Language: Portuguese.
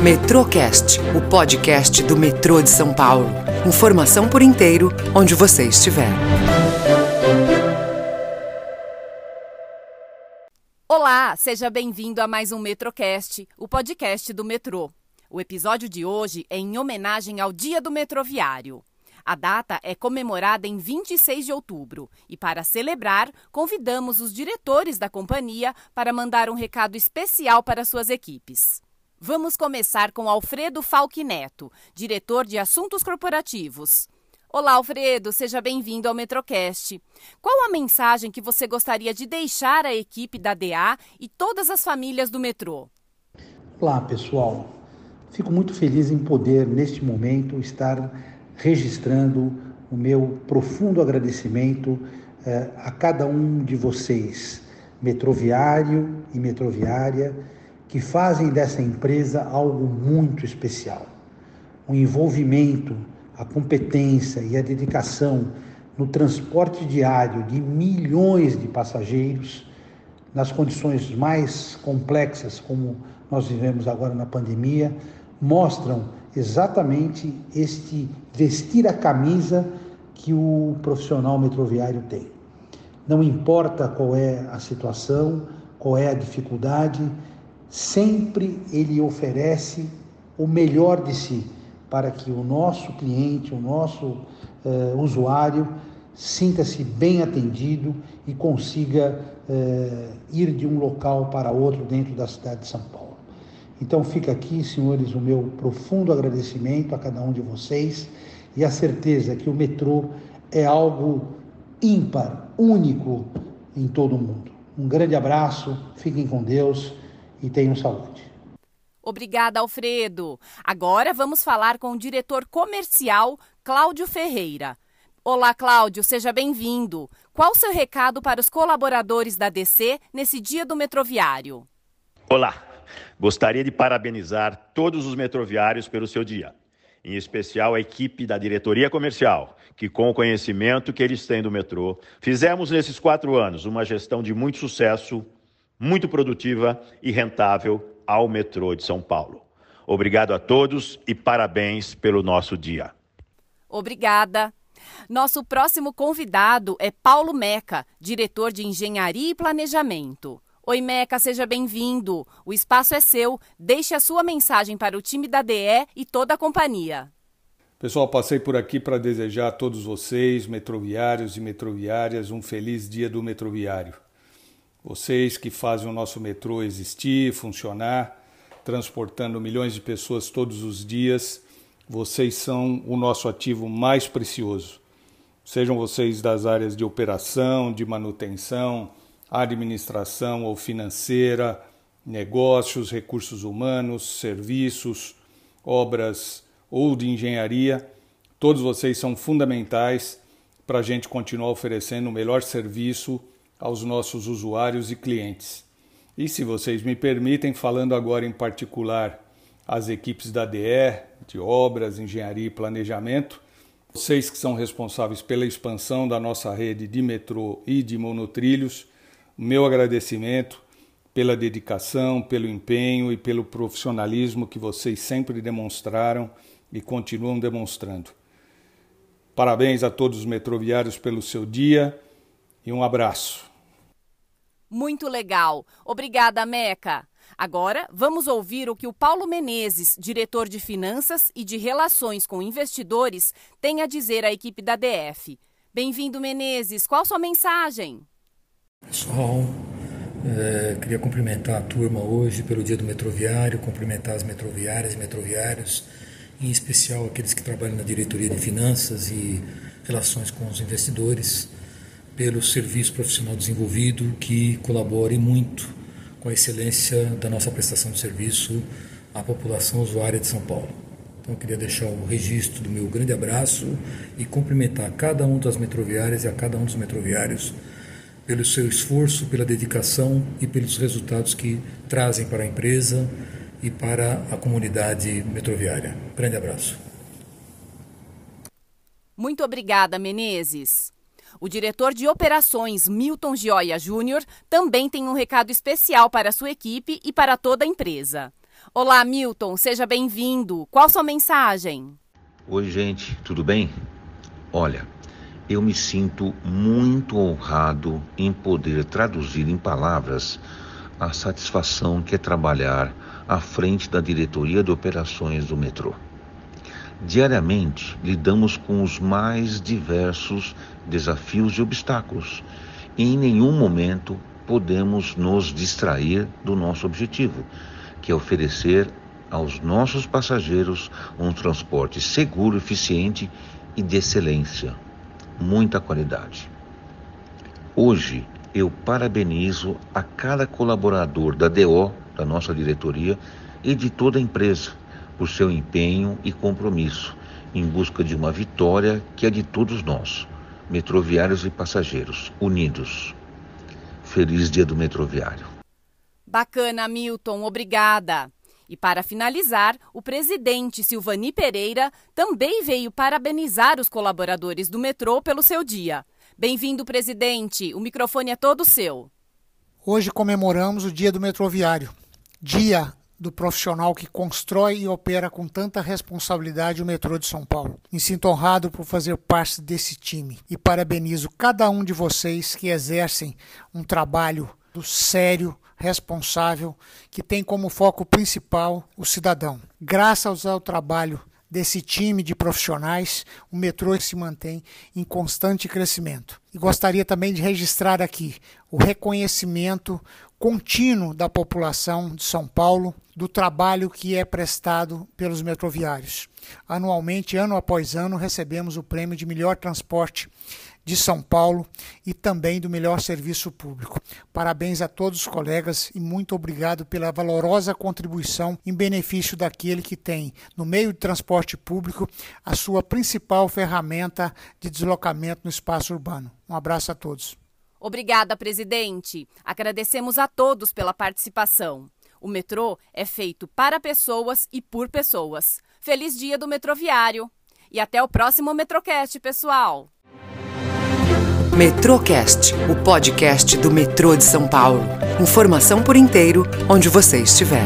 Metrocast, o podcast do metrô de São Paulo. Informação por inteiro, onde você estiver. Olá, seja bem-vindo a mais um Metrocast, o podcast do metrô. O episódio de hoje é em homenagem ao Dia do Metroviário. A data é comemorada em 26 de outubro e, para celebrar, convidamos os diretores da companhia para mandar um recado especial para suas equipes. Vamos começar com Alfredo Falque Neto, diretor de Assuntos Corporativos. Olá, Alfredo, seja bem-vindo ao Metrocast. Qual a mensagem que você gostaria de deixar à equipe da DA e todas as famílias do metrô? Olá, pessoal. Fico muito feliz em poder, neste momento, estar registrando o meu profundo agradecimento eh, a cada um de vocês, metroviário e metroviária, que fazem dessa empresa algo muito especial. O envolvimento, a competência e a dedicação no transporte diário de milhões de passageiros, nas condições mais complexas, como nós vivemos agora na pandemia, mostram exatamente este vestir a camisa que o profissional metroviário tem. Não importa qual é a situação, qual é a dificuldade, sempre ele oferece o melhor de si para que o nosso cliente, o nosso eh, usuário, sinta-se bem atendido e consiga eh, ir de um local para outro dentro da cidade de São Paulo. Então fica aqui, senhores, o meu profundo agradecimento a cada um de vocês e a certeza que o metrô é algo ímpar, único em todo o mundo. Um grande abraço, fiquem com Deus e tenham saúde. Obrigada, Alfredo. Agora vamos falar com o diretor comercial, Cláudio Ferreira. Olá, Cláudio, seja bem-vindo. Qual o seu recado para os colaboradores da DC nesse dia do metroviário? Olá, gostaria de parabenizar todos os metroviários pelo seu dia, em especial a equipe da diretoria comercial, que, com o conhecimento que eles têm do metrô, fizemos nesses quatro anos uma gestão de muito sucesso, muito produtiva e rentável ao metrô de São Paulo. Obrigado a todos e parabéns pelo nosso dia. Obrigada. Nosso próximo convidado é Paulo Meca, diretor de Engenharia e Planejamento. Oi, Meca, seja bem-vindo. O espaço é seu. Deixe a sua mensagem para o time da DE e toda a companhia. Pessoal, passei por aqui para desejar a todos vocês, metroviários e metroviárias, um feliz dia do metroviário. Vocês que fazem o nosso metrô existir, funcionar, transportando milhões de pessoas todos os dias, vocês são o nosso ativo mais precioso. Sejam vocês das áreas de operação, de manutenção, administração ou financeira, negócios, recursos humanos, serviços, obras ou de engenharia, todos vocês são fundamentais para a gente continuar oferecendo o melhor serviço aos nossos usuários e clientes. E se vocês me permitem, falando agora em particular às equipes da DE, de obras, engenharia e planejamento, vocês que são responsáveis pela expansão da nossa rede de metrô e de monotrilhos, meu agradecimento pela dedicação, pelo empenho e pelo profissionalismo que vocês sempre demonstraram e continuam demonstrando. Parabéns a todos os metroviários pelo seu dia e um abraço. Muito legal. Obrigada, Meca. Agora, vamos ouvir o que o Paulo Menezes, diretor de Finanças e de Relações com Investidores, tem a dizer à equipe da DF. Bem-vindo, Menezes. Qual sua mensagem? Pessoal, é, queria cumprimentar a turma hoje pelo dia do metroviário, cumprimentar as metroviárias e metroviários, em especial aqueles que trabalham na diretoria de finanças e relações com os investidores, pelo serviço profissional desenvolvido que colabore muito com a excelência da nossa prestação de serviço à população usuária de São Paulo. Então, eu queria deixar o registro do meu grande abraço e cumprimentar cada um das metroviárias e a cada um dos metroviários pelo seu esforço, pela dedicação e pelos resultados que trazem para a empresa e para a comunidade metroviária. Grande abraço. Muito obrigada, Menezes. O diretor de operações, Milton Gioia Júnior, também tem um recado especial para sua equipe e para toda a empresa. Olá, Milton, seja bem-vindo. Qual sua mensagem? Oi, gente, tudo bem? Olha, eu me sinto muito honrado em poder traduzir em palavras a satisfação que é trabalhar à frente da diretoria de operações do metrô. Diariamente lidamos com os mais diversos desafios e obstáculos, e em nenhum momento podemos nos distrair do nosso objetivo, que é oferecer aos nossos passageiros um transporte seguro, eficiente e de excelência, muita qualidade. Hoje eu parabenizo a cada colaborador da DO, da nossa diretoria e de toda a empresa por seu empenho e compromisso em busca de uma vitória que é de todos nós, metroviários e passageiros, unidos. Feliz Dia do Metroviário. Bacana, Milton, obrigada. E para finalizar, o presidente Silvani Pereira também veio parabenizar os colaboradores do metrô pelo seu dia. Bem-vindo, presidente. O microfone é todo seu. Hoje comemoramos o Dia do Metroviário, dia do profissional que constrói e opera com tanta responsabilidade o metrô de São Paulo. Me sinto honrado por fazer parte desse time e parabenizo cada um de vocês que exercem um trabalho sério, responsável, que tem como foco principal o cidadão. Graças ao trabalho desse time de profissionais, o metrô se mantém em constante crescimento. Gostaria também de registrar aqui o reconhecimento contínuo da população de São Paulo do trabalho que é prestado pelos metroviários. Anualmente, ano após ano, recebemos o prêmio de melhor transporte de São Paulo e também do melhor serviço público. Parabéns a todos os colegas e muito obrigado pela valorosa contribuição em benefício daquele que tem, no meio de transporte público, a sua principal ferramenta de deslocamento no espaço urbano. Um abraço a todos. Obrigada, presidente. Agradecemos a todos pela participação. O metrô é feito para pessoas e por pessoas. Feliz dia do metroviário. E até o próximo Metrocast, pessoal! Metrocast, o podcast do metrô de São Paulo. Informação por inteiro, onde você estiver.